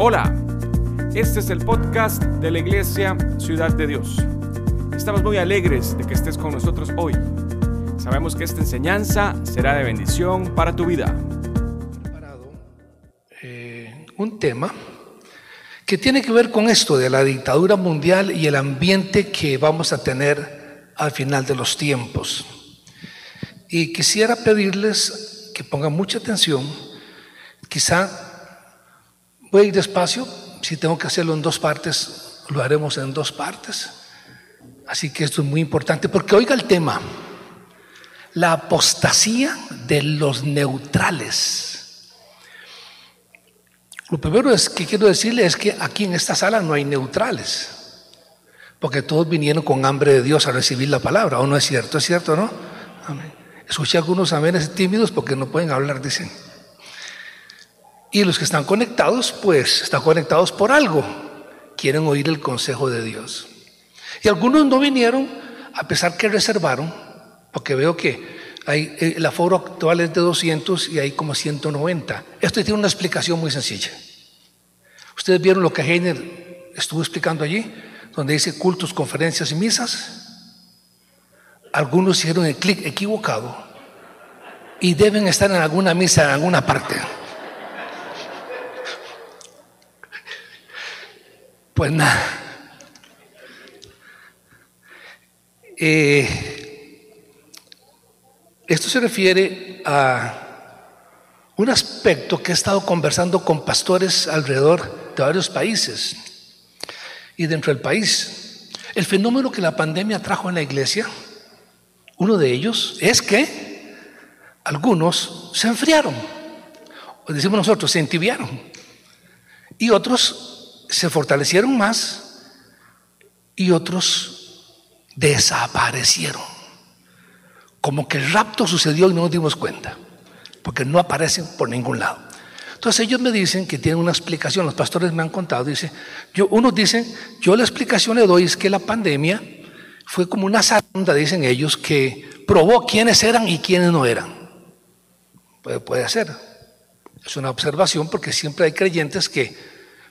Hola, este es el podcast de la Iglesia Ciudad de Dios. Estamos muy alegres de que estés con nosotros hoy. Sabemos que esta enseñanza será de bendición para tu vida. preparado eh, un tema que tiene que ver con esto de la dictadura mundial y el ambiente que vamos a tener al final de los tiempos. Y quisiera pedirles que pongan mucha atención. Quizá voy a ir despacio. Si tengo que hacerlo en dos partes, lo haremos en dos partes. Así que esto es muy importante porque oiga el tema. La apostasía de los neutrales. Lo primero es que quiero decirle es que aquí en esta sala no hay neutrales, porque todos vinieron con hambre de Dios a recibir la palabra, ¿o no es cierto? ¿Es cierto, no? Escuché algunos amenes tímidos porque no pueden hablar, dicen. Y los que están conectados, pues están conectados por algo, quieren oír el consejo de Dios. Y algunos no vinieron, a pesar que reservaron, porque veo que hay, eh, el aforo actual es de 200 y hay como 190. Esto tiene una explicación muy sencilla. Ustedes vieron lo que Heiner estuvo explicando allí, donde dice cultos, conferencias y misas. Algunos hicieron el clic equivocado y deben estar en alguna misa en alguna parte. Pues nada. Eh, esto se refiere a un aspecto que he estado conversando con pastores alrededor de varios países y dentro del país. El fenómeno que la pandemia trajo en la iglesia, uno de ellos es que algunos se enfriaron, o decimos nosotros, se entibiaron, y otros se fortalecieron más, y otros desaparecieron. Como que el rapto sucedió y no nos dimos cuenta, porque no aparecen por ningún lado. Entonces ellos me dicen que tienen una explicación, los pastores me han contado, dice, yo, unos dicen, yo la explicación le doy es que la pandemia fue como una zaranda, dicen ellos, que probó quiénes eran y quiénes no eran. Puede, puede ser, es una observación porque siempre hay creyentes que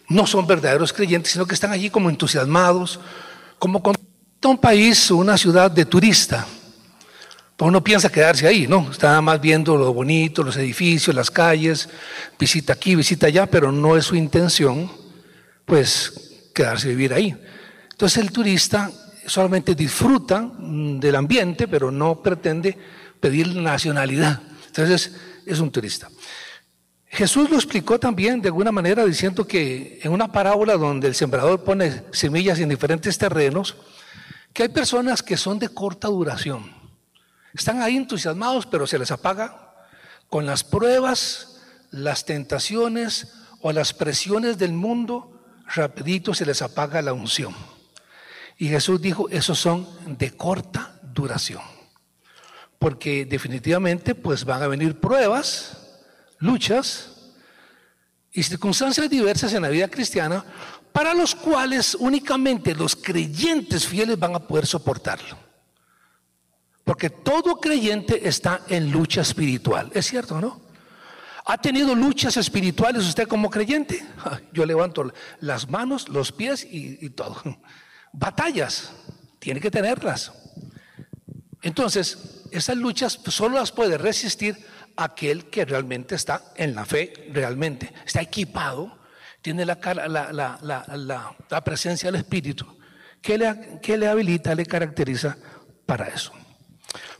no son verdaderos creyentes, sino que están allí como entusiasmados, como con un país o una ciudad de turista. Pues uno piensa quedarse ahí, ¿no? Está más viendo lo bonito, los edificios, las calles, visita aquí, visita allá, pero no es su intención, pues, quedarse vivir ahí. Entonces el turista solamente disfruta mm, del ambiente, pero no pretende pedir nacionalidad. Entonces es un turista. Jesús lo explicó también de alguna manera diciendo que en una parábola donde el sembrador pone semillas en diferentes terrenos, que hay personas que son de corta duración. Están ahí entusiasmados, pero se les apaga con las pruebas, las tentaciones o las presiones del mundo, rapidito se les apaga la unción. Y Jesús dijo, esos son de corta duración. Porque definitivamente pues van a venir pruebas, luchas y circunstancias diversas en la vida cristiana para los cuales únicamente los creyentes fieles van a poder soportarlo. Porque todo creyente está en lucha espiritual. ¿Es cierto, no? ¿Ha tenido luchas espirituales usted como creyente? Yo levanto las manos, los pies y, y todo. Batallas, tiene que tenerlas. Entonces, esas luchas solo las puede resistir aquel que realmente está en la fe, realmente. Está equipado, tiene la, presencia del Espíritu que le, que le habilita, le caracteriza para eso.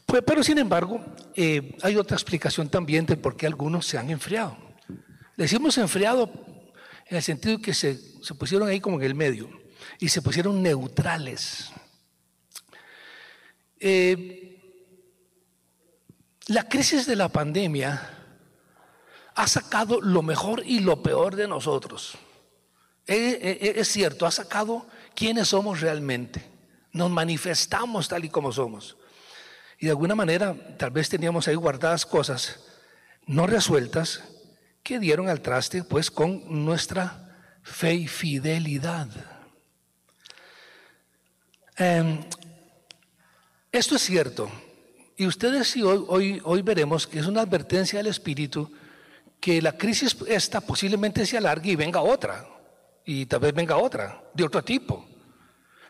Pues, pero sin embargo, eh, hay otra explicación también de por qué algunos se han enfriado. Decimos enfriado en el sentido que se, se pusieron ahí como en el medio y se pusieron neutrales. Eh, la crisis de la pandemia ha sacado lo mejor y lo peor de nosotros. Eh, eh, es cierto, ha sacado quiénes somos realmente. Nos manifestamos tal y como somos. Y de alguna manera, tal vez teníamos ahí guardadas cosas no resueltas que dieron al traste, pues, con nuestra fe y fidelidad. Eh, esto es cierto. Y ustedes sí, hoy, hoy, hoy veremos que es una advertencia del Espíritu que la crisis esta posiblemente se alargue y venga otra. y tal vez venga otra, de otro tipo.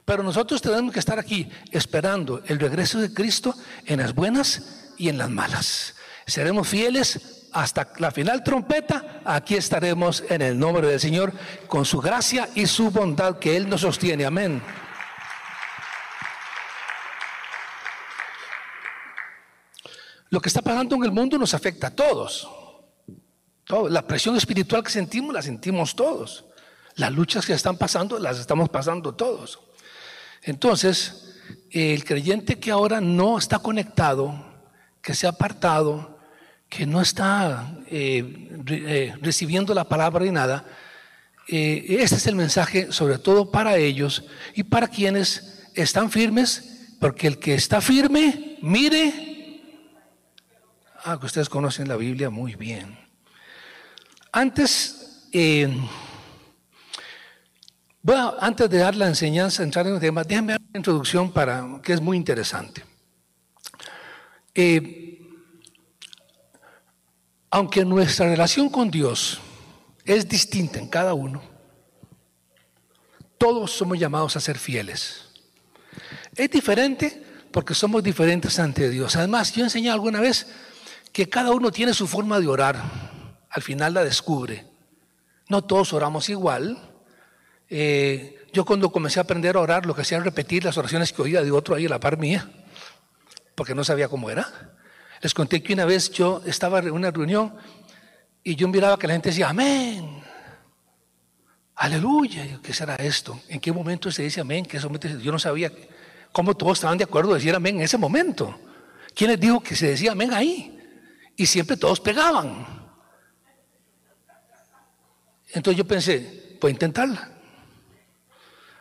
Pero nosotros tenemos que estar aquí esperando el regreso de Cristo en las buenas y en las malas. Seremos fieles hasta la final trompeta. Aquí estaremos en el nombre del Señor con su gracia y su bondad que Él nos sostiene. Amén. Lo que está pasando en el mundo nos afecta a todos. La presión espiritual que sentimos la sentimos todos. Las luchas que están pasando las estamos pasando todos. Entonces, el creyente que ahora no está conectado, que se ha apartado, que no está eh, eh, recibiendo la palabra ni nada, eh, este es el mensaje sobre todo para ellos y para quienes están firmes, porque el que está firme, mire Ah, que ustedes conocen la Biblia muy bien. Antes, eh, antes de dar la enseñanza, entrar en el tema, déjenme dar una introducción para, que es muy interesante. Eh, aunque nuestra relación con Dios es distinta en cada uno, todos somos llamados a ser fieles. Es diferente porque somos diferentes ante Dios. Además, yo enseñé alguna vez que cada uno tiene su forma de orar. Al final la descubre. No todos oramos igual. Eh, yo cuando comencé a aprender a orar, lo que hacía era repetir las oraciones que oía de otro ahí a la par mía, porque no sabía cómo era. Les conté que una vez yo estaba en una reunión y yo miraba que la gente decía, amén, aleluya. ¿Qué será esto? ¿En qué momento se dice amén? ¿Qué yo no sabía cómo todos estaban de acuerdo en decir amén en ese momento. ¿Quién les dijo que se decía amén ahí? Y siempre todos pegaban. Entonces yo pensé, voy a intentarla.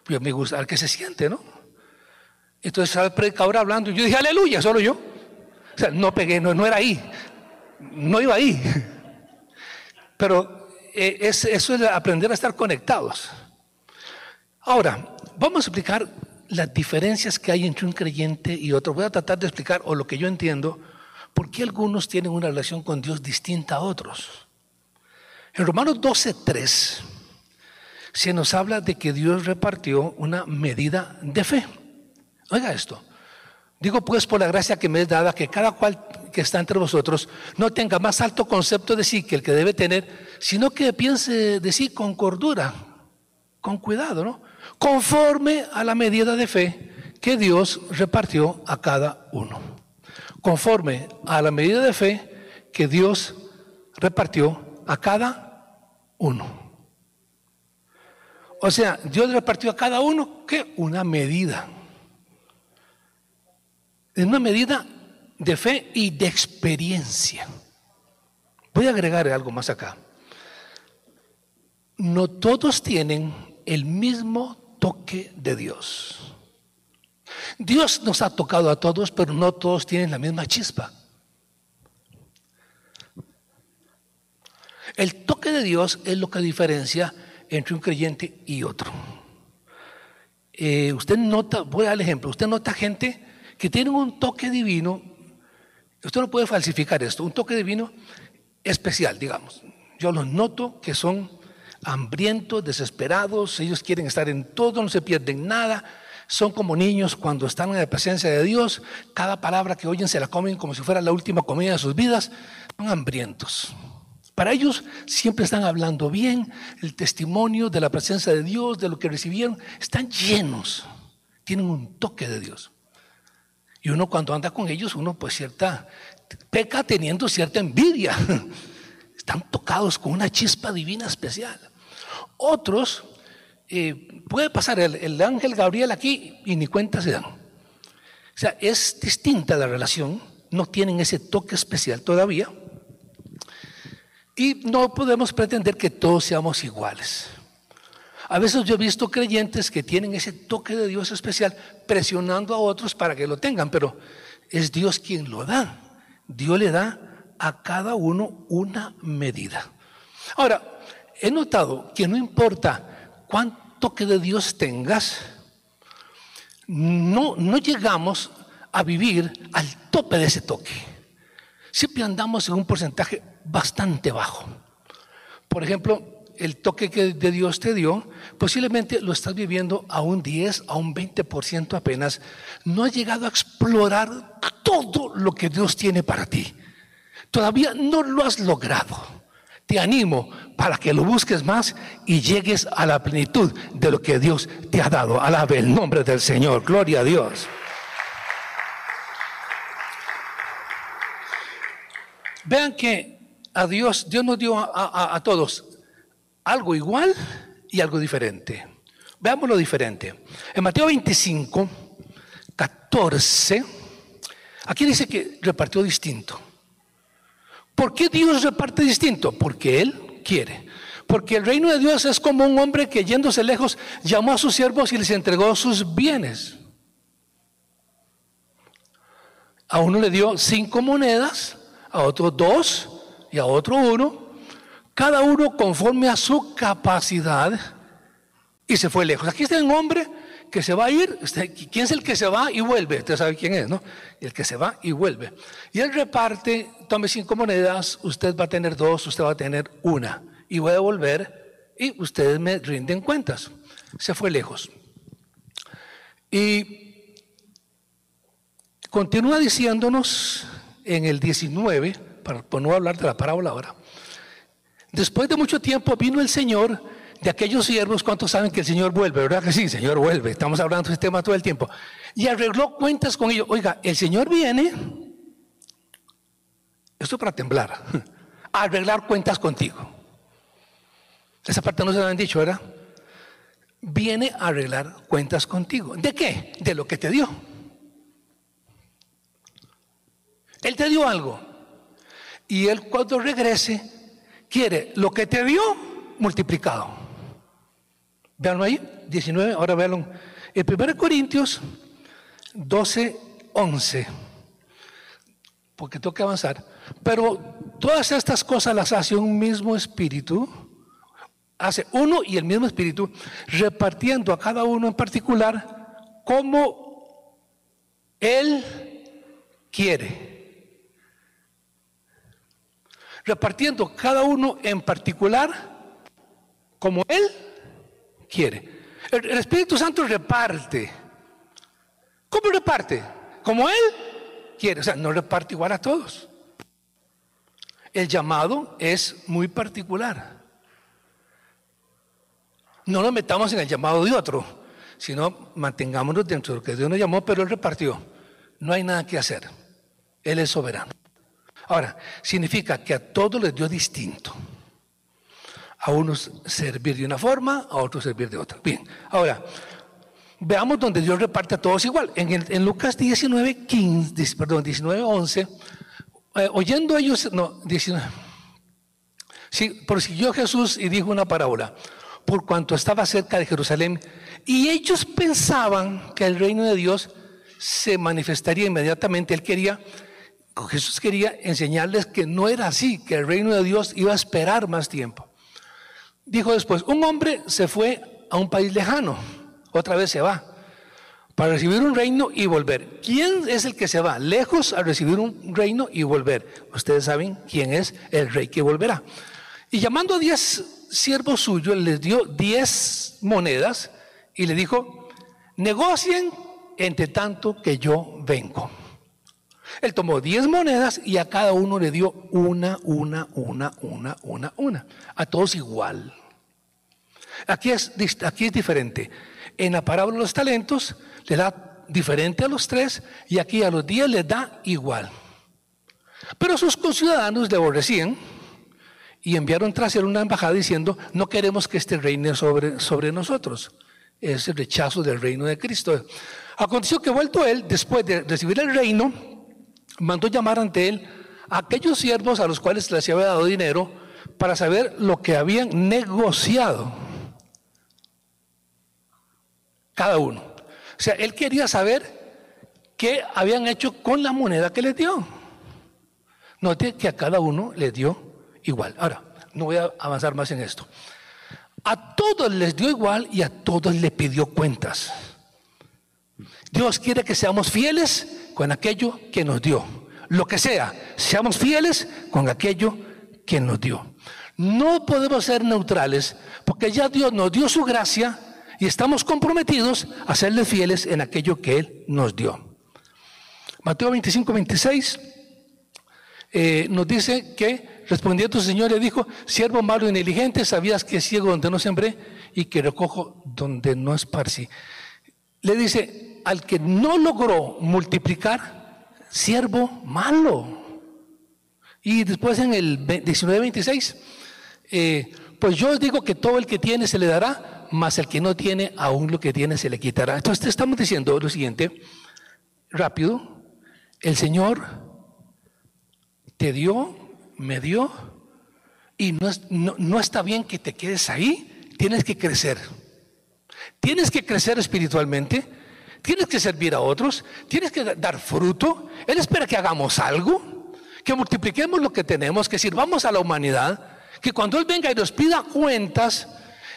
Pues me gusta, a ver qué se siente, ¿no? Entonces estaba el predicador hablando y yo dije, aleluya, solo yo. O sea, no pegué, no, no era ahí. No iba ahí. Pero eh, eso es aprender a estar conectados. Ahora, vamos a explicar las diferencias que hay entre un creyente y otro. Voy a tratar de explicar, o lo que yo entiendo, ¿por qué algunos tienen una relación con Dios distinta a otros? En Romanos 12.3 se nos habla de que Dios repartió una medida de fe. Oiga esto. Digo pues por la gracia que me es dada que cada cual que está entre vosotros no tenga más alto concepto de sí que el que debe tener, sino que piense de sí con cordura, con cuidado, ¿no? Conforme a la medida de fe que Dios repartió a cada uno conforme a la medida de fe que Dios repartió a cada uno. O sea, Dios repartió a cada uno que una medida. En una medida de fe y de experiencia. Voy a agregar algo más acá. No todos tienen el mismo toque de Dios. Dios nos ha tocado a todos, pero no todos tienen la misma chispa. El toque de Dios es lo que diferencia entre un creyente y otro. Eh, usted nota, voy al ejemplo, usted nota gente que tiene un toque divino, usted no puede falsificar esto, un toque divino especial, digamos. Yo los noto que son hambrientos, desesperados, ellos quieren estar en todo, no se pierden nada, son como niños cuando están en la presencia de Dios, cada palabra que oyen se la comen como si fuera la última comida de sus vidas, son hambrientos. Para ellos siempre están hablando bien, el testimonio de la presencia de Dios, de lo que recibieron, están llenos, tienen un toque de Dios. Y uno cuando anda con ellos, uno pues cierta, peca teniendo cierta envidia. Están tocados con una chispa divina especial. Otros eh, puede pasar el, ángel Gabriel aquí y ni cuenta se dan. O sea, es distinta la relación, no tienen ese toque especial todavía. Y no podemos pretender que todos seamos iguales. A veces yo he visto creyentes que tienen ese toque de Dios especial presionando a otros para que lo tengan, pero es Dios quien lo da. Dios le da a cada uno una medida. Ahora, he notado que no importa cuánto que de Dios tengas, no, no llegamos a vivir al tope de ese toque. Siempre andamos en un porcentaje bastante bajo. Por ejemplo, el toque que de Dios te dio, posiblemente lo estás viviendo a un 10, a un 20% apenas. No has llegado a explorar todo lo que Dios tiene para ti. Todavía no lo has logrado. Te animo para que lo busques más y llegues a la plenitud de lo que Dios te ha dado. Alabe el nombre del Señor. Gloria a Dios. Vean que a Dios, Dios nos dio a, todos algo igual y algo diferente. Veamos lo diferente. En Mateo 25, 14, aquí dice que repartió distinto. ¿Por qué Dios reparte distinto? Porque Él quiere. Porque el reino de Dios es como un hombre que yéndose lejos llamó a sus siervos y les entregó sus bienes. A uno le dio cinco monedas, a otro dos y a otro uno, cada uno conforme a su capacidad y se fue lejos. Aquí está un hombre que se va a ir, ¿quién es el que se va y vuelve? Usted sabe quién es, ¿no? El que se va y vuelve. Y él reparte, tome cinco monedas, usted va a tener dos, usted va a tener una. Y voy a volver y ustedes me rinden cuentas. Se fue lejos. Y continúa diciéndonos en el 19, para no hablar de la parábola ahora, después de mucho tiempo vino el Señor de aquellos siervos, ¿cuántos saben que el Señor vuelve? ¿Verdad que sí? Señor vuelve. Estamos hablando de este tema todo el tiempo. Y arregló cuentas con ellos. Oiga, el Señor viene, esto para temblar, arreglar cuentas contigo. Esa parte no se la han dicho, ¿verdad? Viene a arreglar cuentas contigo. ¿De qué? De lo que te dio. Él te dio algo. Y Él cuando regrese, quiere lo que te dio multiplicado. Veanlo ahí, 19, ahora veanlo. En 1 Corintios 12, 11. Porque tengo que avanzar. Pero todas estas cosas las hace un mismo espíritu. Hace uno y el mismo espíritu, repartiendo a cada uno en particular como Él quiere repartiendo cada uno en particular como Él quiere. El, Espíritu Santo reparte. ¿Cómo reparte? Como Él quiere. O sea, no reparte igual a todos. El llamado es muy particular. No nos metamos en el llamado de otro, sino mantengámonos dentro de lo que Dios nos llamó, pero Él repartió. No hay nada que hacer. Él es soberano. Ahora, significa que a todos les dio distinto. A unos servir de una forma, a otros servir de otra. Bien, ahora, veamos donde Dios reparte a todos igual. En, Lucas 19, 15, perdón, 19, 11, eh, oyendo ellos, no, 19. Sí, prosiguió Jesús y dijo una parábola, por cuanto estaba cerca de Jerusalén, y ellos pensaban que el reino de Dios se manifestaría inmediatamente. Él quería Jesús quería enseñarles que no era así, que el reino de Dios iba a esperar más tiempo. Dijo después, un hombre se fue a un país lejano, otra vez se va, para recibir un reino y volver. ¿Quién es el que se va lejos a recibir un reino y volver? Ustedes saben quién es el rey que volverá. Y llamando a diez siervos suyos, les dio diez monedas y le dijo, negocien entre tanto que yo vengo. Él tomó 10 monedas y a cada uno le dio una, una, una, una, una, una. A todos igual. Aquí es, aquí es diferente. En la parábola de los talentos le da diferente a los tres y aquí a los 10 le da igual. Pero sus conciudadanos le aborrecían y enviaron tras él una embajada diciendo, no queremos que este reine sobre, sobre nosotros. Es el rechazo del reino de Cristo. Aconteció que vuelto él, después de recibir el reino, mandó llamar ante él a aquellos siervos a los cuales les había dado dinero para saber lo que habían negociado cada uno. O sea, él quería saber qué habían hecho con la moneda que les dio. Note que a cada uno le dio igual. Ahora, no voy a avanzar más en esto. A todos les dio igual y a todos le pidió cuentas. Dios quiere que seamos fieles con aquello que nos dio. Lo que sea, seamos fieles con aquello que nos dio. No podemos ser neutrales porque ya Dios nos dio su gracia y estamos comprometidos a serle fieles en aquello que Él nos dio. Mateo 25, 26 eh, nos dice que respondiendo su Señor le dijo, siervo malo y negligente, sabías que ciego donde no sembré y que recojo donde no esparcí. Le dice, al que no logró multiplicar, siervo malo. Y después en el 19-26, eh, pues yo os digo que todo el que tiene se le dará, mas el que no tiene, aún lo que tiene se le quitará. Entonces estamos diciendo lo siguiente, rápido, el Señor te dio, me dio, y no, no está bien que te quedes ahí, tienes que crecer. Tienes que crecer espiritualmente, tienes que servir a otros, tienes que dar fruto. Él espera que hagamos algo, que multipliquemos lo que tenemos, que sirvamos a la humanidad que cuando Él venga y nos pida cuentas,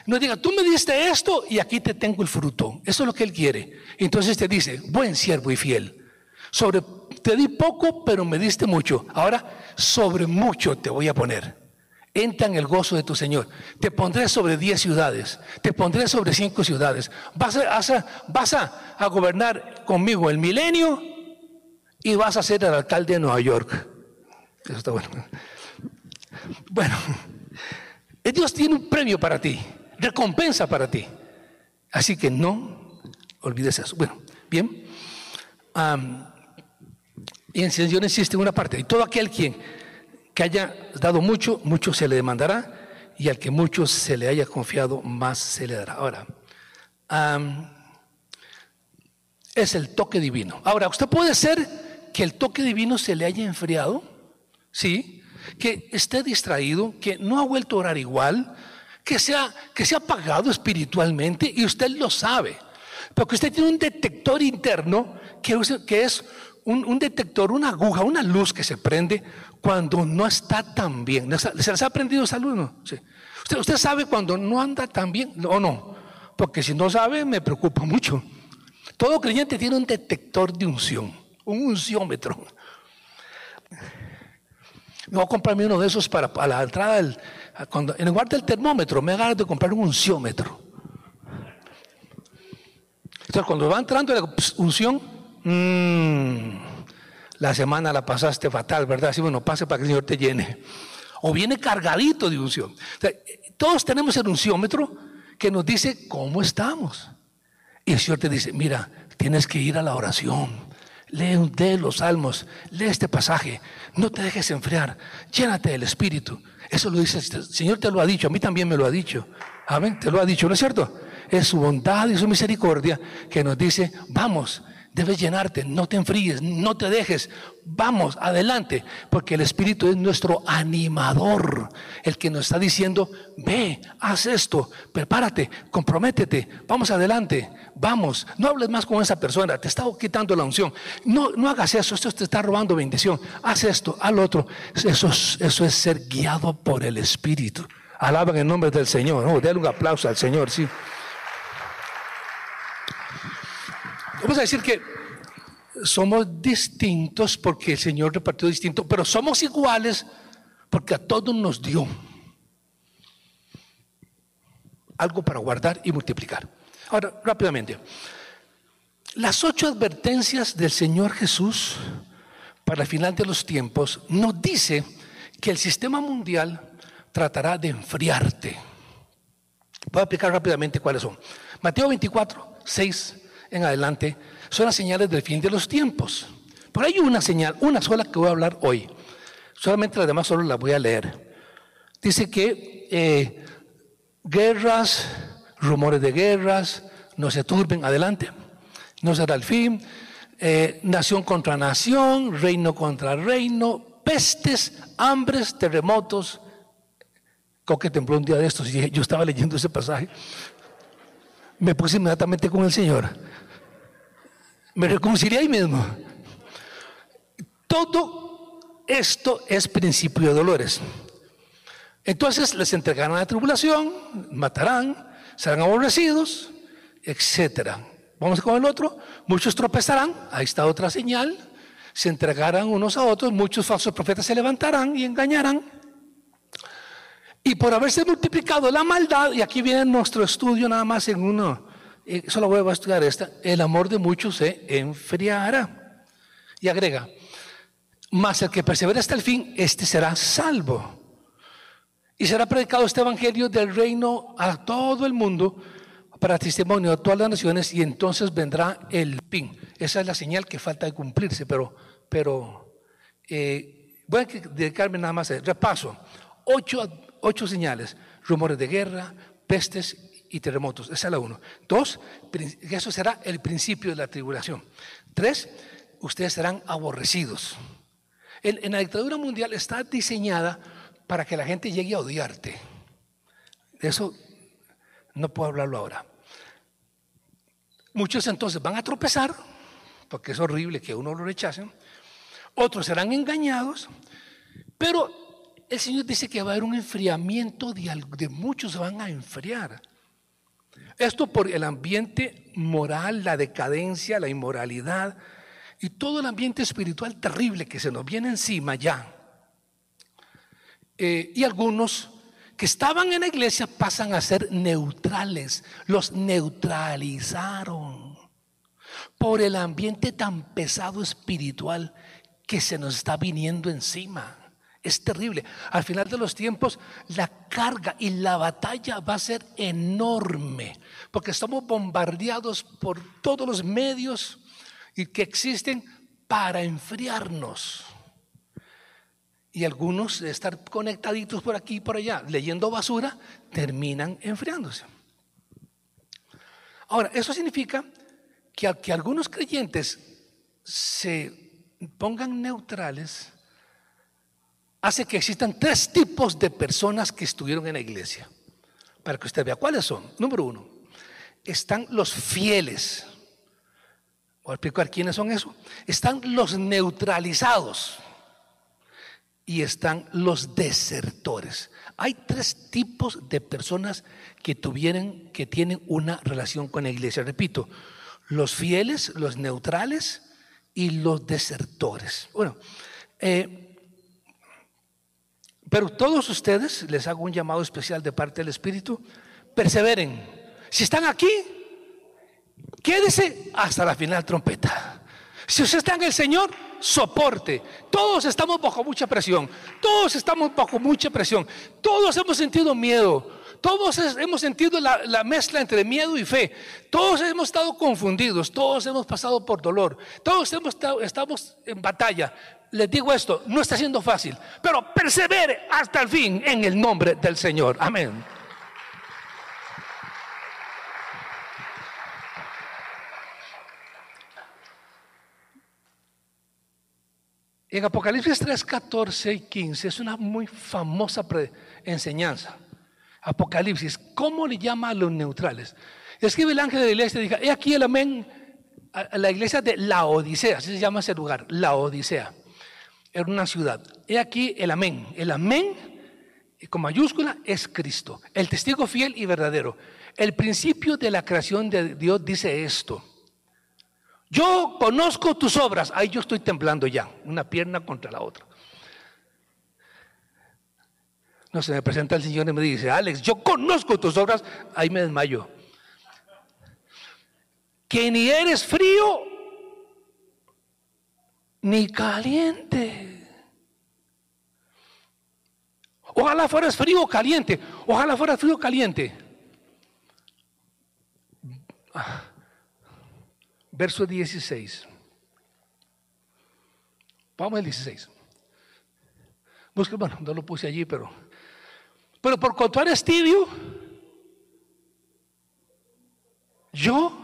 nos diga, tú me diste esto y aquí te tengo el fruto. Eso es lo que Él quiere. Entonces te dice, buen siervo y fiel. Sobre, te di poco, pero me diste mucho. Ahora, sobre mucho te voy a poner. Entra en el gozo de tu Señor. Te pondré sobre diez ciudades. Te pondré sobre cinco ciudades. Vas a, gobernar conmigo el milenio y vas a ser el alcalde de Nueva York. Eso está bueno. Bueno, Dios tiene un premio para ti, recompensa para ti. Así que no olvides eso. Bueno, bien. y en Señor existe una parte. Y todo aquel quien que haya dado mucho, mucho se le demandará. Y al que mucho se le haya confiado, más se le dará. Ahora, es el toque divino. Ahora, usted puede ser que el toque divino se le haya enfriado. Sí, que esté distraído, que no ha vuelto a orar igual, que se ha, que se apagado espiritualmente y usted lo sabe. Porque usted tiene un detector interno que, que es un, detector, una aguja, una luz que se prende cuando no está tan bien. ¿Se les ha prendido esa luz? No? Usted, usted sabe cuando no anda tan bien o no. Porque si no sabe, me preocupa mucho. Todo creyente tiene un detector de unción, un unciómetro. Me voy a comprarme uno de esos para, la entrada del, cuando, en lugar del termómetro, me ganas de comprar un unciómetro. Entonces, cuando va entrando la unción, mmm, la semana la pasaste fatal, ¿verdad? Así, bueno, pase para que el Señor te llene. O viene cargadito de unción. todos tenemos el unciómetro que nos dice cómo estamos. Y el Señor te dice, mira, tienes que ir a la oración lee de los salmos, lee este pasaje, no te dejes enfriar, llénate del Espíritu. Eso lo dice el Señor, te lo ha dicho, a mí también me lo ha dicho. Amén, te lo ha dicho, ¿no es cierto? Es su bondad y su misericordia que nos dice, vamos, Debes llenarte, no te enfríes, no te dejes. Vamos, adelante, porque el Espíritu es nuestro animador, el que nos está diciendo, ve, haz esto, prepárate, comprométete, vamos adelante, vamos. No hables más con esa persona, te está quitando la unción. No, no hagas eso, esto te está robando bendición. Haz esto, al otro. Eso es, eso es ser guiado por el Espíritu. Alaban el nombre del Señor. Oh, denle un aplauso al Señor, sí. Vamos a decir que somos distintos porque el Señor repartió distinto, pero somos iguales porque a todos nos dio algo para guardar y multiplicar. Ahora, rápidamente, las ocho advertencias del Señor Jesús para el final de los tiempos nos dice que el sistema mundial tratará de enfriarte. Voy a explicar rápidamente cuáles son. Mateo 24, 6 en adelante son las señales del fin de los tiempos. Pero hay una señal, una sola que voy a hablar hoy. Solamente las demás solo las voy a leer. Dice que eh, guerras, rumores de guerras, no se turben, adelante. No será el fin. Eh, nación contra nación, reino contra reino, pestes, hambres, terremotos. Coque tembló un día de estos y yo estaba leyendo ese pasaje. Me puse inmediatamente con el Señor me reconcilié ahí mismo. Todo esto es principio de dolores. Entonces les entregarán la tribulación, matarán, serán aborrecidos, etc. Vamos con el otro. Muchos tropezarán, ahí está otra señal. Se entregarán unos a otros, muchos falsos profetas se levantarán y engañarán. Y por haberse multiplicado la maldad, y aquí viene nuestro estudio nada más en uno, eh, solo voy a estudiar esta, el amor de muchos se enfriará. Y agrega, mas el que persevera hasta el fin, este será salvo. Y será predicado este evangelio del reino a todo el mundo para testimonio de todas las naciones y entonces vendrá el fin. Esa es la señal que falta de cumplirse, pero, pero eh, voy a dedicarme nada más a repaso. Ocho, ocho señales, rumores de guerra, pestes y terremotos. Esa es la uno. Dos, eso será el principio de la tribulación. Tres, ustedes serán aborrecidos. En, la dictadura mundial está diseñada para que la gente llegue a odiarte. De eso no puedo hablarlo ahora. Muchos entonces van a tropezar, porque es horrible que uno lo rechacen. Otros serán engañados, pero el Señor dice que va a haber un enfriamiento de, de muchos se van a enfriar. Esto por el ambiente moral, la decadencia, la inmoralidad, y todo el ambiente espiritual terrible que se nos viene encima ya. Eh, y algunos que estaban en la iglesia pasan a ser neutrales, los neutralizaron por el ambiente tan pesado espiritual que se nos está viniendo encima. Es terrible. Al final de los tiempos, la carga y la batalla va a ser enorme, porque estamos bombardeados por todos los medios que existen para enfriarnos. Y algunos de estar conectaditos por aquí y por allá, leyendo basura, terminan enfriándose. Ahora, eso significa que que algunos creyentes se pongan neutrales, hace que existan tres tipos de personas que estuvieron en la iglesia. Para que usted vea cuáles son. Número uno, están los fieles. Voy a explicar quiénes son esos. Están los neutralizados y están los desertores. Hay tres tipos de personas que tuvieron, que tienen una relación con la iglesia. Repito, los fieles, los neutrales y los desertores. Bueno, eh, pero todos ustedes, les hago un llamado especial de parte del Espíritu, perseveren. Si están aquí, Quédese hasta la final trompeta. Si usted está en el Señor, soporte. Todos estamos bajo mucha presión. Todos estamos bajo mucha presión. Todos hemos sentido miedo. Todos hemos sentido la, mezcla entre miedo y fe. Todos hemos estado confundidos. Todos hemos pasado por dolor. Todos hemos estamos en batalla. Les digo esto, no está siendo fácil. Pero persevere hasta el fin en el nombre del Señor. Amén. En Apocalipsis 3, 14 y 15 es una muy famosa enseñanza. Apocalipsis, ¿cómo le llama a los neutrales? Escribe el ángel de la iglesia y dice, he aquí el amén a la iglesia de la Odisea, así se llama ese lugar, la Odisea. Era una ciudad. He aquí el amén. El amén, con mayúscula, es Cristo, el testigo fiel y verdadero. El principio de la creación de Dios dice esto. Yo conozco tus obras. Ahí yo estoy temblando ya, una pierna contra la otra. No se me presenta el Señor y me dice, Alex, yo conozco tus obras. Ahí me desmayo. Que ni eres frío ni caliente. Ojalá fueras frío o caliente. Ojalá fueras frío o caliente. Verso 16. Vamos al 16. Busca, bueno, no lo puse allí, pero. Pero por cuanto eres tibio, yo,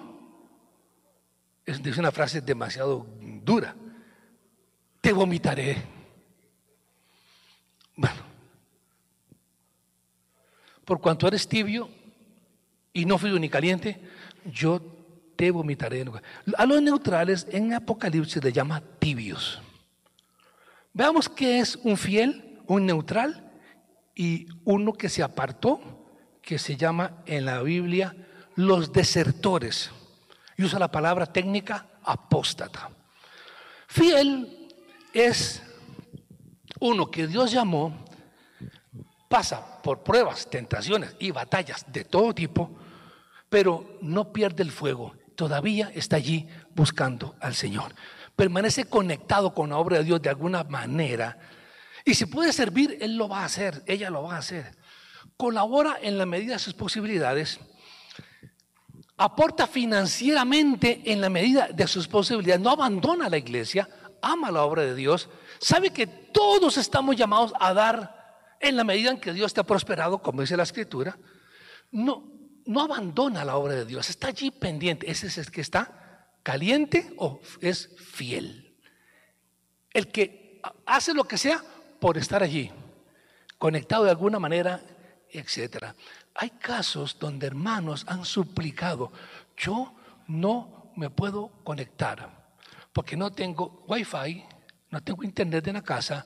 es una frase demasiado dura, te vomitaré. Bueno, por cuanto eres tibio y no frío ni caliente, yo te vomitaré. A los neutrales en Apocalipsis le llama tibios. Veamos qué es un fiel, un neutral y uno que se apartó, que se llama en la Biblia los desertores. Y usa la palabra técnica apóstata. Fiel es uno que Dios llamó pasa por pruebas, tentaciones y batallas de todo tipo, pero no pierde el fuego. Todavía está allí buscando al Señor. Permanece conectado con la obra de Dios de alguna manera. Y si puede servir, Él lo va a hacer, ella lo va a hacer. Colabora en la medida de sus posibilidades. Aporta financieramente en la medida de sus posibilidades. No abandona la iglesia, ama la obra de Dios. Sabe que todos estamos llamados a dar en la medida en que Dios te ha prosperado, como dice la escritura. No, no abandona la obra de Dios, está allí pendiente. Ese es el que está caliente o es fiel. El que hace lo que sea por estar allí, conectado de alguna manera, etc. Hay casos donde hermanos han suplicado, yo no me puedo conectar porque no tengo wifi, no tengo internet en la casa,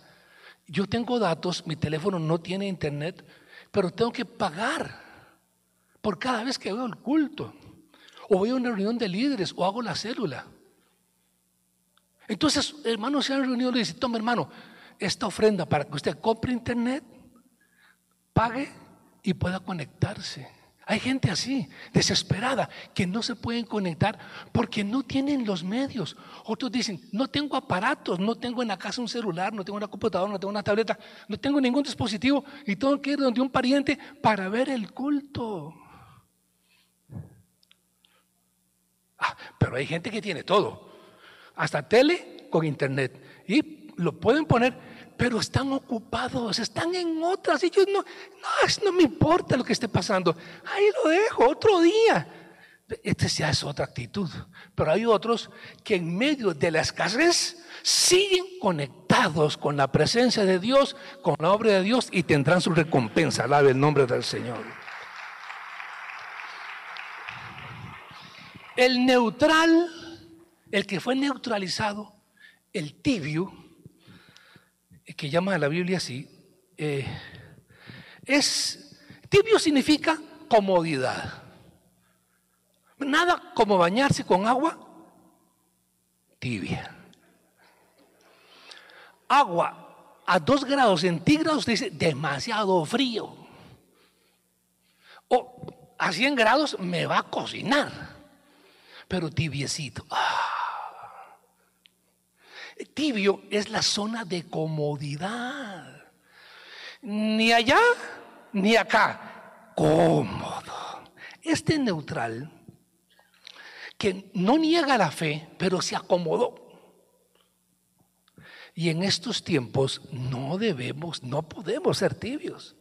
yo tengo datos, mi teléfono no tiene internet, pero tengo que pagar por cada vez que veo el culto, o voy a una reunión de líderes, o hago la célula. Entonces, hermano, se han reunido y le dice, toma hermano, esta ofrenda para que usted compre internet, pague y pueda conectarse. Hay gente así, desesperada, que no se pueden conectar porque no tienen los medios. Otros dicen, no tengo aparatos, no tengo en la casa un celular, no tengo una computadora, no tengo una tableta, no tengo ningún dispositivo y tengo que ir donde un pariente para ver el culto. Ah, pero hay gente que tiene todo, hasta tele con internet y lo pueden poner pero están ocupados, están en otras. Yo no, no, no me importa lo que esté pasando. Ahí lo dejo, otro día. Esta ya es otra actitud. Pero hay otros que en medio de la escasez siguen conectados con la presencia de Dios, con la obra de Dios y tendrán su recompensa. Alabe el nombre del Señor. El neutral, el que fue neutralizado, el tibio, que llama a la Biblia así, eh, es, tibio significa comodidad. Nada como bañarse con agua tibia. Agua a 2 grados centígrados dice demasiado frío. O a 100 grados me va a cocinar, pero tibiecito. Ah. Tibio es la zona de comodidad. Ni allá ni acá. Cómodo. Este neutral que no niega la fe, pero se acomodó. Y en estos tiempos no debemos, no podemos ser tibios.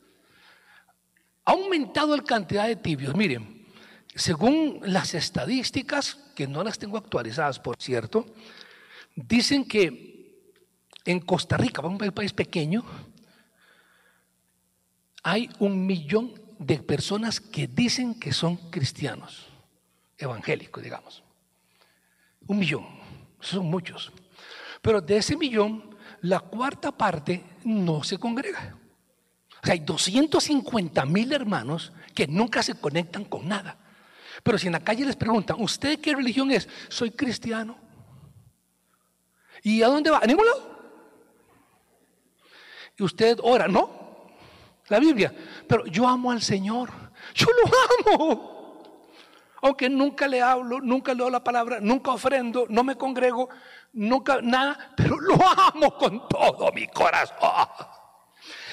Ha aumentado la cantidad de tibios. Miren, según las estadísticas, que no las tengo actualizadas, por cierto, Dicen que en Costa Rica, un país pequeño, hay un millón de personas que dicen que son cristianos, evangélicos, digamos. Un millón, son muchos. Pero de ese millón, la cuarta parte no se congrega. O sea, hay 250 mil hermanos que nunca se conectan con nada. Pero si en la calle les preguntan, ¿usted qué religión es? Soy cristiano. ¿Y a dónde va? ¿A ningún lado? Y usted ora, ¿no? La Biblia. Pero yo amo al Señor. Yo lo amo. Aunque nunca le hablo, nunca leo la palabra, nunca ofrendo, no me congrego, nunca nada, pero lo amo con todo mi corazón.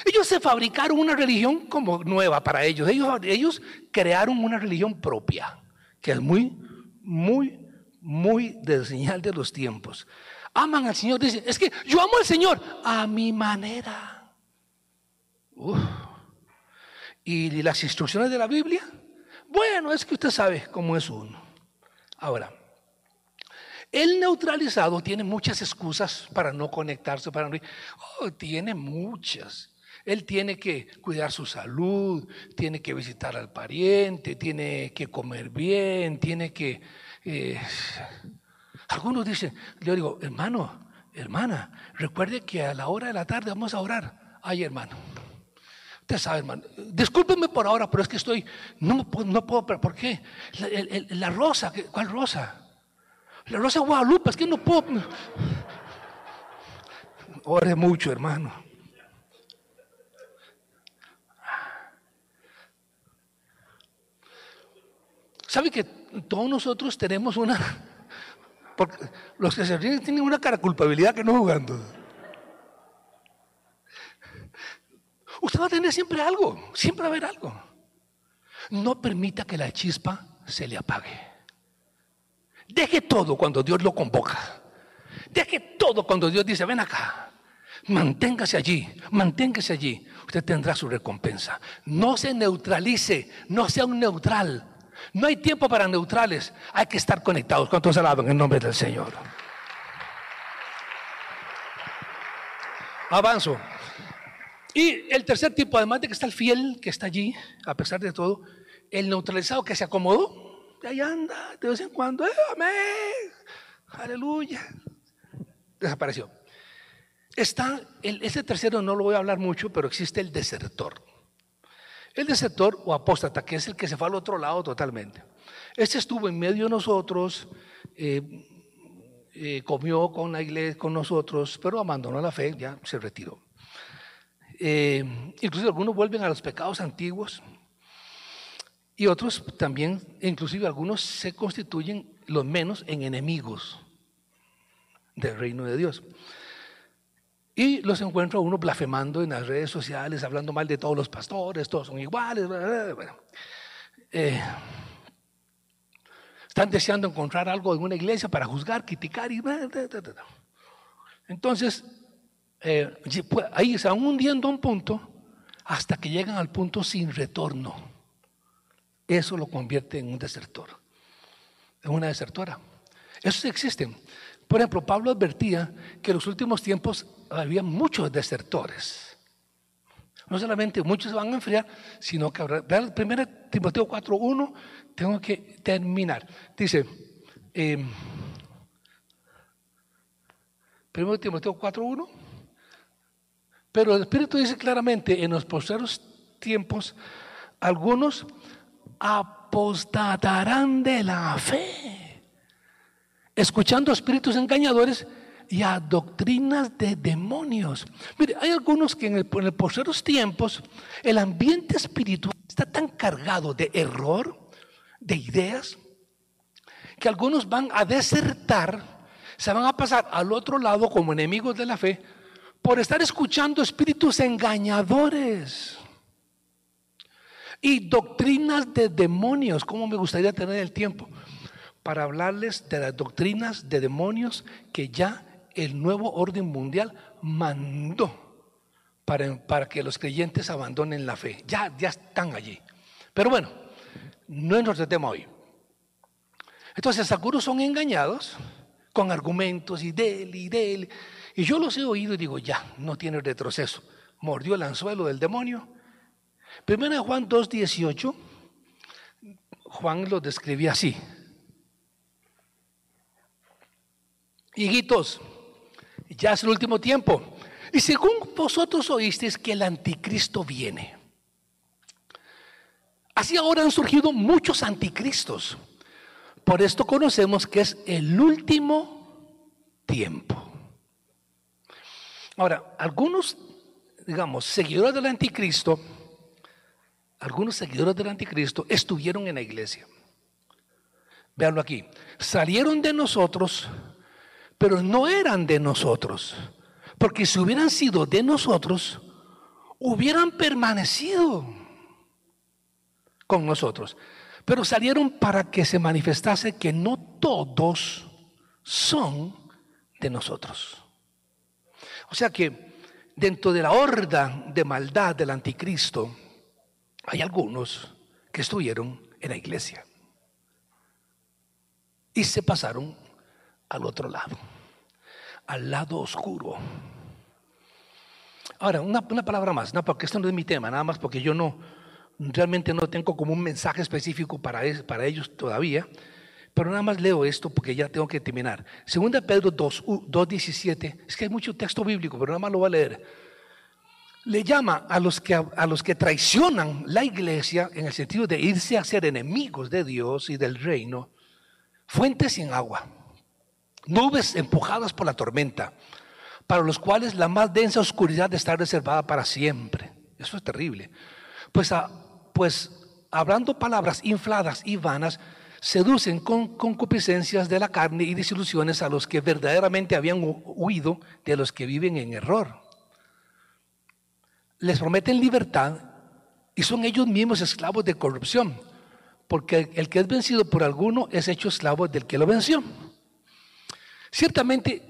Ellos se fabricaron una religión como nueva para ellos. Ellos, ellos crearon una religión propia, que es muy, muy, muy de señal de los tiempos aman al Señor. Dicen, es que yo amo al Señor a mi manera. ¿Y las instrucciones de la Biblia? Bueno, es que usted sabe cómo es uno. Ahora, el neutralizado tiene muchas excusas para no conectarse, para no... Oh, tiene muchas. Él tiene que cuidar su salud, tiene que visitar al pariente, tiene que comer bien, tiene que... Eh, algunos dicen, yo digo, hermano, hermana, recuerde que a la hora de la tarde vamos a orar. Ay, hermano. Usted sabe, hermano. Discúlpeme por ahora, pero es que estoy, no, no puedo, pero ¿por qué? La, rosa, ¿cuál rosa? La rosa Guadalupe, es que no puedo. Ore mucho, hermano. ¿Sabe que todos nosotros tenemos una porque los que se ríen tienen una cara culpabilidad que no jugando. Usted va a tener siempre algo, siempre va a haber algo. No permita que la chispa se le apague. Deje todo cuando Dios lo convoca. Deje todo cuando Dios dice, ven acá. Manténgase allí, manténgase allí. Usted tendrá su recompensa. No se neutralice, no sea un neutral. No hay tiempo para neutrales. Hay que estar conectados. ¿Cuántos alaban en nombre del Señor? Avanzo. Y el tercer tipo, además de que está el fiel, que está allí, a pesar de todo, el neutralizado que se acomodó, de ahí anda, de vez en cuando, ¡Eh, amén, aleluya, desapareció. Está, el, ese tercero no lo voy a hablar mucho, pero existe el desertor. El desertor o apóstata, que es el que se fue al otro lado totalmente. Este estuvo en medio de nosotros, eh, eh, comió con la iglesia, con nosotros, pero abandonó la fe, ya se retiró. Eh, inclusive algunos vuelven a los pecados antiguos y otros también, inclusive algunos se constituyen los menos en enemigos del reino de Dios. Y los encuentro a uno blasfemando en las redes sociales, hablando mal de todos los pastores, todos son iguales. Bueno, eh, están deseando encontrar algo en una iglesia para juzgar, criticar y... Entonces, eh, pues, ahí se van hundiendo un punto hasta que llegan al punto sin retorno. Eso lo convierte en un desertor, en una desertora. Eso existen. Por ejemplo, Pablo advertía que en los últimos tiempos había muchos desertores. No solamente muchos se van a enfriar, sino que habrá. Vean, 1 Timoteo 4.1, tengo que terminar. Dice, eh, 1 Timoteo 4.1, pero el Espíritu dice claramente, en los posteriores tiempos, algunos apostatarán de la fe, escuchando espíritus engañadores y a doctrinas de demonios. Mire, hay algunos que en, el, en los tiempos el ambiente espiritual está tan cargado de error, de ideas, que algunos van a desertar, se van a pasar al otro lado como enemigos de la fe por estar escuchando espíritus engañadores y doctrinas de demonios. ¿Cómo me gustaría tener el tiempo para hablarles de las doctrinas de demonios que ya el nuevo orden mundial mandó para, para que los creyentes abandonen la fe. Ya, ya están allí. Pero bueno, no es nuestro tema hoy. Entonces algunos son engañados con argumentos y del y del. Y yo los he oído y digo, ya, no tiene retroceso. Mordió el anzuelo del demonio. Primero Juan 2.18, Juan lo describía así. Higuitos, ya es el último tiempo. Y según vosotros oísteis que el anticristo viene. Así ahora han surgido muchos anticristos. Por esto conocemos que es el último tiempo. Ahora, algunos, digamos, seguidores del anticristo, algunos seguidores del anticristo estuvieron en la iglesia. Veanlo aquí. Salieron de nosotros pero no eran de nosotros. Porque si hubieran sido de nosotros, hubieran permanecido con nosotros. Pero salieron para que se manifestase que no todos son de nosotros. O sea que dentro de la horda de maldad del anticristo, hay algunos que estuvieron en la iglesia y se pasaron al otro lado, al lado oscuro. Ahora, una, palabra más, no, porque esto no es mi tema, nada más porque yo no, realmente no tengo como un mensaje específico para, para ellos todavía, pero nada más leo esto porque ya tengo que terminar. Segunda Pedro 2.17, es que hay mucho texto bíblico, pero nada más lo voy a leer. Le llama a los, que, a los que traicionan la iglesia en el sentido de irse a ser enemigos de Dios y del reino, fuentes sin agua nubes empujadas por la tormenta, para los cuales la más densa oscuridad está reservada para siempre. Eso es terrible. Pues, pues hablando palabras infladas y vanas, seducen con concupiscencias de la carne y desilusiones a los que verdaderamente habían huido de los que viven en error. Les prometen libertad y son ellos mismos esclavos de corrupción, porque el que es vencido por alguno es hecho esclavo del que lo venció. Ciertamente,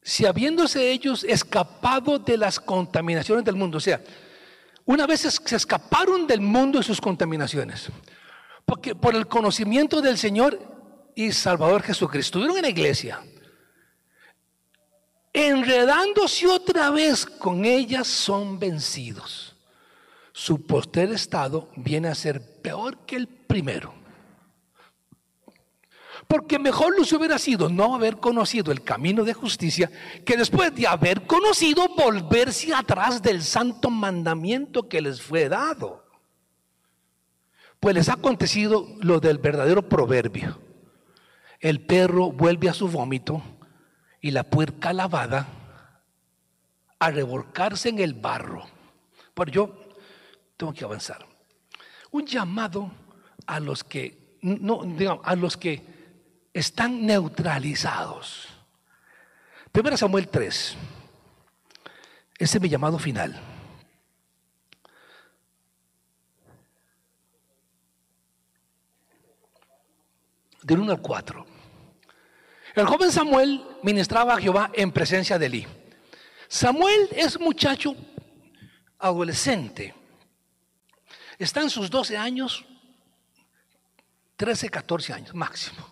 si habiéndose ellos escapado de las contaminaciones del mundo, o sea, una vez se escaparon del mundo de sus contaminaciones, porque por el conocimiento del Señor y Salvador Jesucristo, estuvieron en la iglesia, enredándose otra vez con ellas, son vencidos. Su poster estado viene a ser peor que el primero. Porque mejor les hubiera sido no haber conocido el camino de justicia que después de haber conocido volverse atrás del santo mandamiento que les fue dado. Pues les ha acontecido lo del verdadero proverbio. El perro vuelve a su vómito y la puerca lavada a revolcarse en el barro. Por yo tengo que avanzar. Un llamado a los que no, digamos, a los que están neutralizados. Primero Samuel 3. Ese es mi llamado final. Del 1 al 4. El joven Samuel ministraba a Jehová en presencia de Elí. Samuel es muchacho adolescente. Está en sus 12 años, 13, 14 años máximo.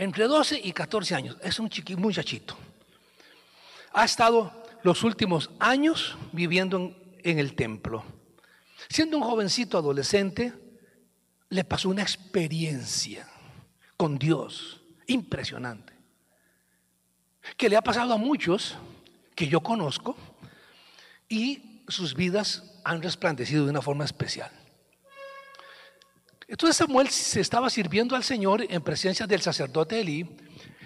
Entre 12 y 14 años. Es un chiquito, muchachito. Ha estado los últimos años viviendo en, en el templo. Siendo un jovencito adolescente, le pasó una experiencia con Dios impresionante. Que le ha pasado a muchos que yo conozco y sus vidas han resplandecido de una forma especial. Entonces Samuel se estaba sirviendo al Señor en presencia del sacerdote Elí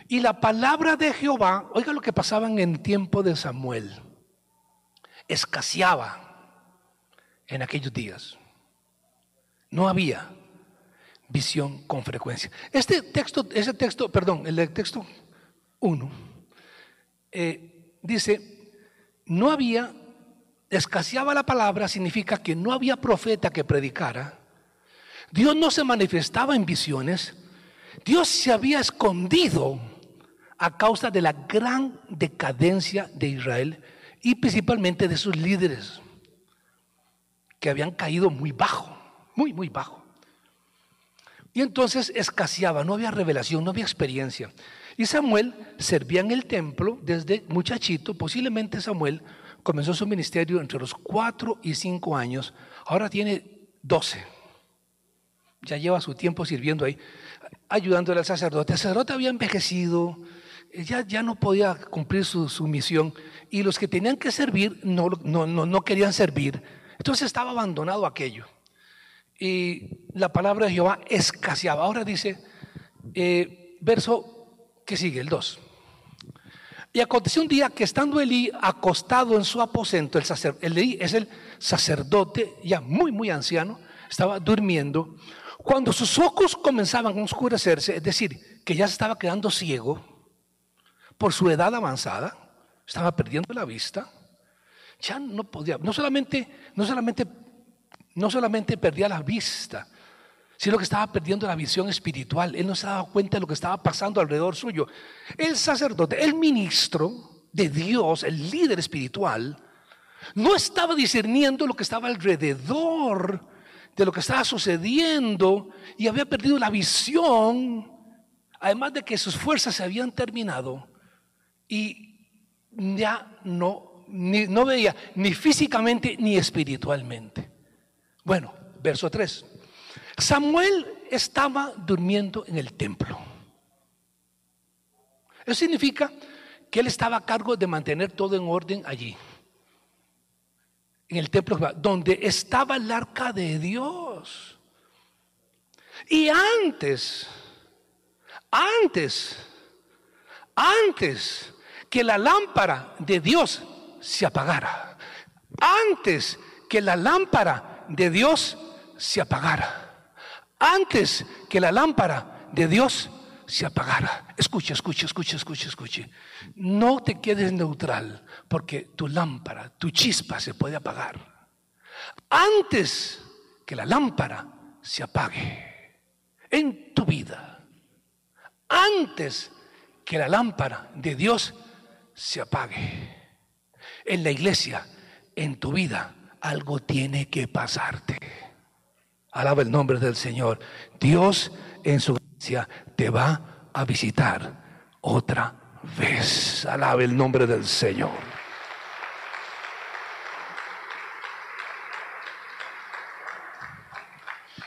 y la palabra de Jehová, oiga lo que pasaba en el tiempo de Samuel, escaseaba en aquellos días. No había visión con frecuencia. Este texto, ese texto, perdón, el texto 1, eh, dice, no había, escaseaba la palabra, significa que no había profeta que predicara Dios no se manifestaba en visiones. Dios se había escondido a causa de la gran decadencia de Israel y principalmente de sus líderes, que habían caído muy bajo, muy, muy bajo. Y entonces escaseaba, no había revelación, no había experiencia. Y Samuel servía en el templo desde muchachito, posiblemente Samuel comenzó su ministerio entre los cuatro y cinco años, ahora tiene doce ya lleva su tiempo sirviendo ahí, ayudándole al sacerdote. El sacerdote había envejecido, ya, ya no podía cumplir su, misión y los que tenían que servir no, no, no, querían servir. Entonces estaba abandonado aquello. Y la palabra de Jehová escaseaba. Ahora dice, eh, verso que sigue, el 2. Y aconteció un día que estando Elí acostado en su aposento, el Elí es el sacerdote ya muy, muy anciano, estaba durmiendo, cuando sus ojos comenzaban a oscurecerse, es decir, que ya se estaba quedando ciego por su edad avanzada, estaba perdiendo la vista, ya no podía, no solamente, no solamente, no solamente perdía la vista, sino que estaba perdiendo la visión espiritual. Él no se daba cuenta de lo que estaba pasando alrededor suyo. El sacerdote, el ministro de Dios, el líder espiritual, no estaba discerniendo lo que estaba alrededor de lo que estaba sucediendo y había perdido la visión, además de que sus fuerzas se habían terminado y ya no, no veía ni físicamente ni espiritualmente. Bueno, verso 3. Samuel estaba durmiendo en el templo. Eso significa que él estaba a cargo de mantener todo en orden allí en el templo donde estaba el arca de Dios. Y antes, antes, antes que la lámpara de Dios se apagara, antes que la lámpara de Dios se apagara, antes que la lámpara de Dios se apagara. Escuche, escuche, escuche, escuche, escuche. No te quedes neutral porque tu lámpara, tu chispa se puede apagar. Antes que la lámpara se apague en tu vida. Antes que la lámpara de Dios se apague. En la iglesia, en tu vida, algo tiene que pasarte. Alaba el nombre del Señor. Dios en su gracia te va a visitar otra vez. Alaba el nombre del Señor.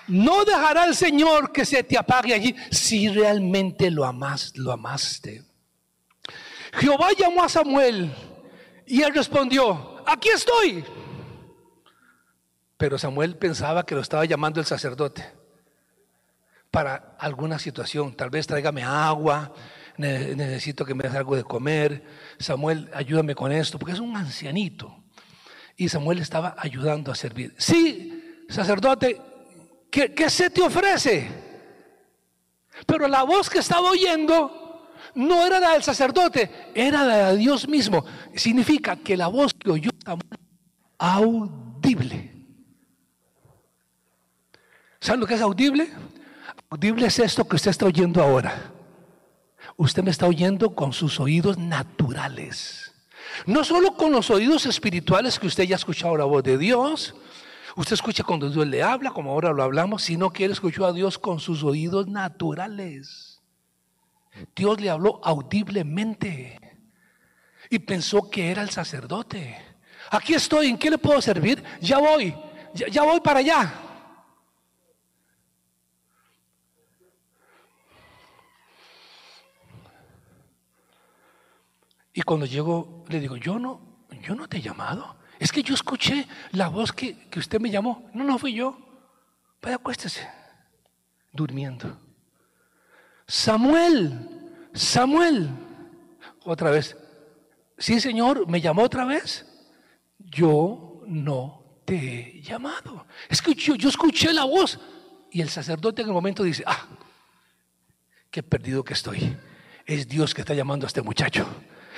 No dejará el Señor que se te apague allí si realmente lo amas, lo amaste. Jehová llamó a Samuel y él respondió, aquí estoy. Pero Samuel pensaba que lo estaba llamando el sacerdote para alguna situación. Tal vez tráigame agua, necesito que me des algo de comer. Samuel, ayúdame con esto, porque es un ancianito. Y Samuel estaba ayudando a servir. Sí, sacerdote, ¿qué, se te ofrece? Pero la voz que estaba oyendo no era la del sacerdote, era la de Dios mismo. Significa que la voz que oyó Samuel audible. ¿Saben lo que es audible? Audible es esto que usted está oyendo ahora. Usted me está oyendo con sus oídos naturales. No solo con los oídos espirituales que usted ya ha escuchado la voz de Dios. Usted escucha cuando Dios le habla, como ahora lo hablamos, sino que él escuchó a Dios con sus oídos naturales. Dios le habló audiblemente y pensó que era el sacerdote. Aquí estoy, ¿en qué le puedo servir? Ya voy, ya voy para allá. Y cuando llego, le digo, yo no, yo no te he llamado. Es que yo escuché la voz que, que usted me llamó. No, no fui yo. Vaya, acuéstese. Durmiendo. Samuel, Samuel. Otra vez. Sí, Señor, me llamó otra vez. Yo no te he llamado. Es que yo escuché la voz. Y el sacerdote en el momento dice, ah, qué perdido que estoy. Es Dios que está llamando a este muchacho.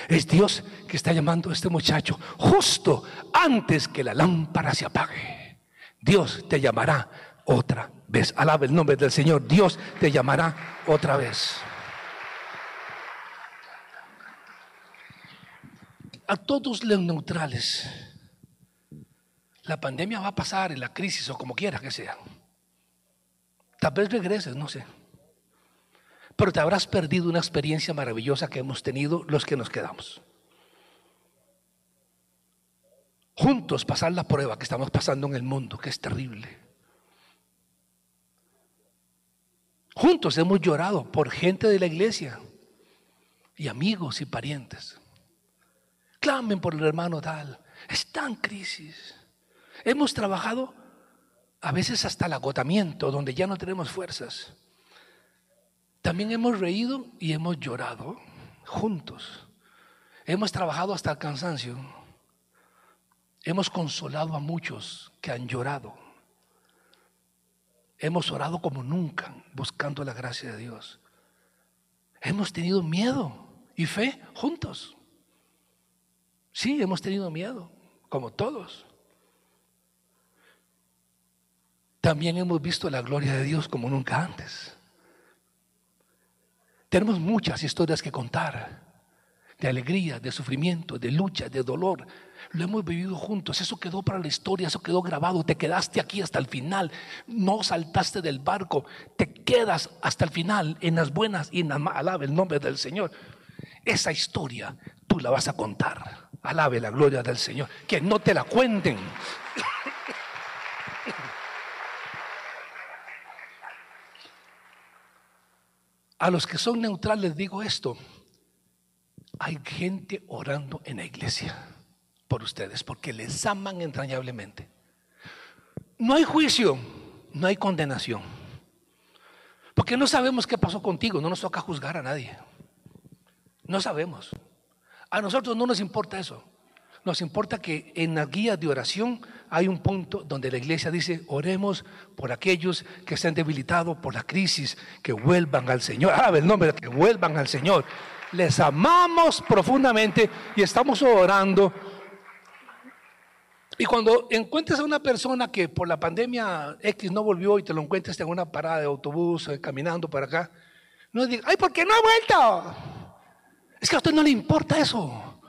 Es Dios que está llamando a este muchacho justo antes que la lámpara se apague. Dios te llamará otra vez. Alaba el nombre del Señor. Dios te llamará otra vez. A todos los neutrales, la pandemia va a pasar, en la crisis o como quiera que sea. Tal vez regreses, no sé pero te habrás perdido una experiencia maravillosa que hemos tenido los que nos quedamos. Juntos pasar la prueba que estamos pasando en el mundo, que es terrible. Juntos hemos llorado por gente de la iglesia y amigos y parientes. Clamen por el hermano tal. Está en crisis. Hemos trabajado a veces hasta el agotamiento, donde ya no tenemos fuerzas. También hemos reído y hemos llorado juntos. Hemos trabajado hasta el cansancio. Hemos consolado a muchos que han llorado. Hemos orado como nunca buscando la gracia de Dios. Hemos tenido miedo y fe juntos. Sí, hemos tenido miedo, como todos. También hemos visto la gloria de Dios como nunca antes. Tenemos muchas historias que contar, de alegría, de sufrimiento, de lucha, de dolor. Lo hemos vivido juntos, eso quedó para la historia, eso quedó grabado, te quedaste aquí hasta el final, no saltaste del barco, te quedas hasta el final en las buenas y en las malas, alabe el nombre del Señor. Esa historia tú la vas a contar, alabe la gloria del Señor, que no te la cuenten. A los que son neutrales digo esto. Hay gente orando en la iglesia por ustedes porque les aman entrañablemente. No hay juicio, no hay condenación. Porque no sabemos qué pasó contigo, no nos toca juzgar a nadie. No sabemos. A nosotros no nos importa eso. Nos importa que en la guía de oración hay un punto donde la iglesia dice, oremos por aquellos que estén debilitados por la crisis, que vuelvan al Señor. Ah, el nombre, que vuelvan al Señor. Les amamos profundamente y estamos orando. Y cuando encuentres a una persona que por la pandemia X no volvió y te lo encuentres en una parada de autobús, eh, caminando para acá, no digas, ay, ¿por qué no ha vuelto? Es que a usted no le importa eso.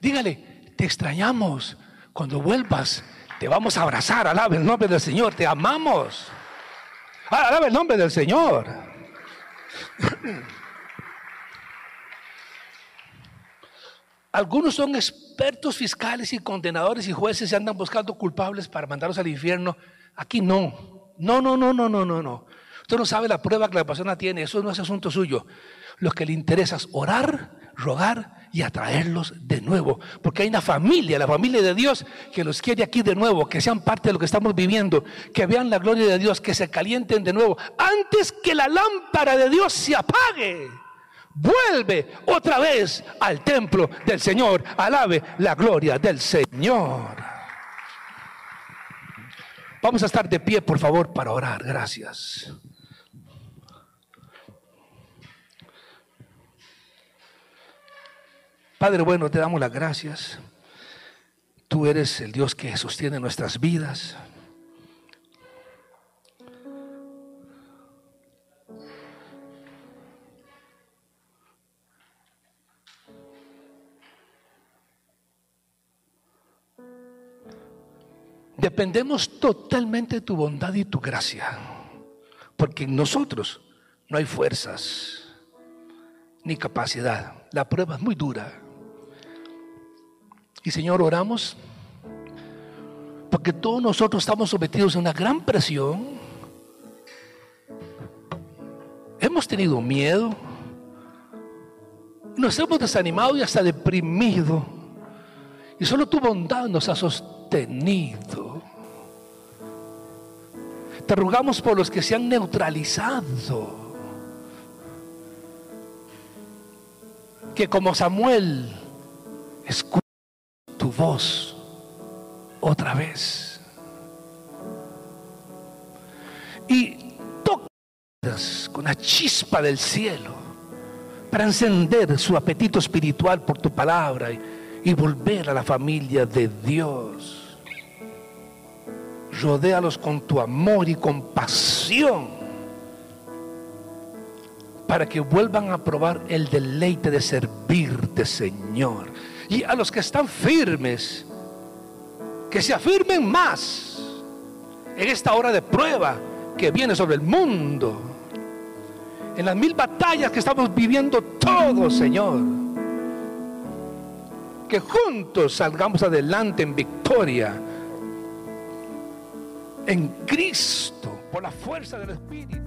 Dígale, te extrañamos. Cuando vuelvas, te vamos a abrazar. Alaba el nombre del Señor, te amamos. Alaba el nombre del Señor. Algunos son expertos fiscales y condenadores y jueces y andan buscando culpables para mandarlos al infierno. Aquí no. No, no, no, no, no, no, no. Usted no sabe la prueba que la persona tiene. Eso no es asunto suyo. Lo que le interesa es orar, rogar y atraerlos de nuevo. Porque hay una familia, la familia de Dios, que los quiere aquí de nuevo, que sean parte de lo que estamos viviendo, que vean la gloria de Dios, que se calienten de nuevo, antes que la lámpara de Dios se apague. Vuelve otra vez al templo del Señor. Alabe la gloria del Señor. Vamos a estar de pie, por favor, para orar. Gracias. Padre bueno, te damos las gracias. Tú eres el Dios que sostiene nuestras vidas. Dependemos totalmente de tu bondad y tu gracia, porque en nosotros no hay fuerzas ni capacidad. La prueba es muy dura. Y Señor, oramos porque todos nosotros estamos sometidos a una gran presión. Hemos tenido miedo, nos hemos desanimado y hasta deprimido. Y solo tu bondad nos ha sostenido. Te rogamos por los que se han neutralizado. Que como Samuel escucha voz otra vez. Y tocas con la chispa del cielo para encender su apetito espiritual por tu palabra y, y volver a la familia de Dios. Rodéalos con tu amor y compasión para que vuelvan a probar el deleite de servirte, Señor. Y a los que están firmes, que se afirmen más en esta hora de prueba que viene sobre el mundo. En las mil batallas que estamos viviendo todos, Señor. Que juntos salgamos adelante en victoria. En Cristo, por la fuerza del Espíritu.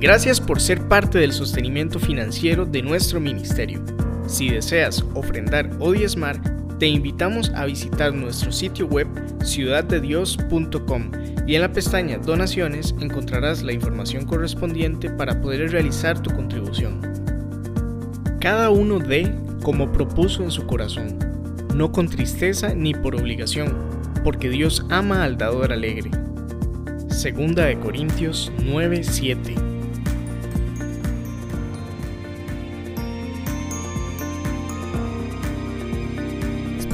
Gracias por ser parte del sostenimiento financiero de nuestro ministerio. Si deseas ofrendar o diezmar, te invitamos a visitar nuestro sitio web ciudaddedios.com y en la pestaña Donaciones encontrarás la información correspondiente para poder realizar tu contribución. Cada uno dé como propuso en su corazón, no con tristeza ni por obligación, porque Dios ama al dador alegre. Segunda de Corintios 9:7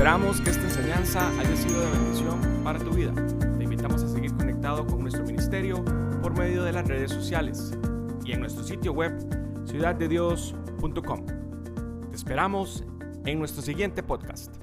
Esperamos que esta enseñanza haya sido de bendición para tu vida. Te invitamos a seguir conectado con nuestro ministerio por medio de las redes sociales y en nuestro sitio web ciudaddedios.com. Te esperamos en nuestro siguiente podcast.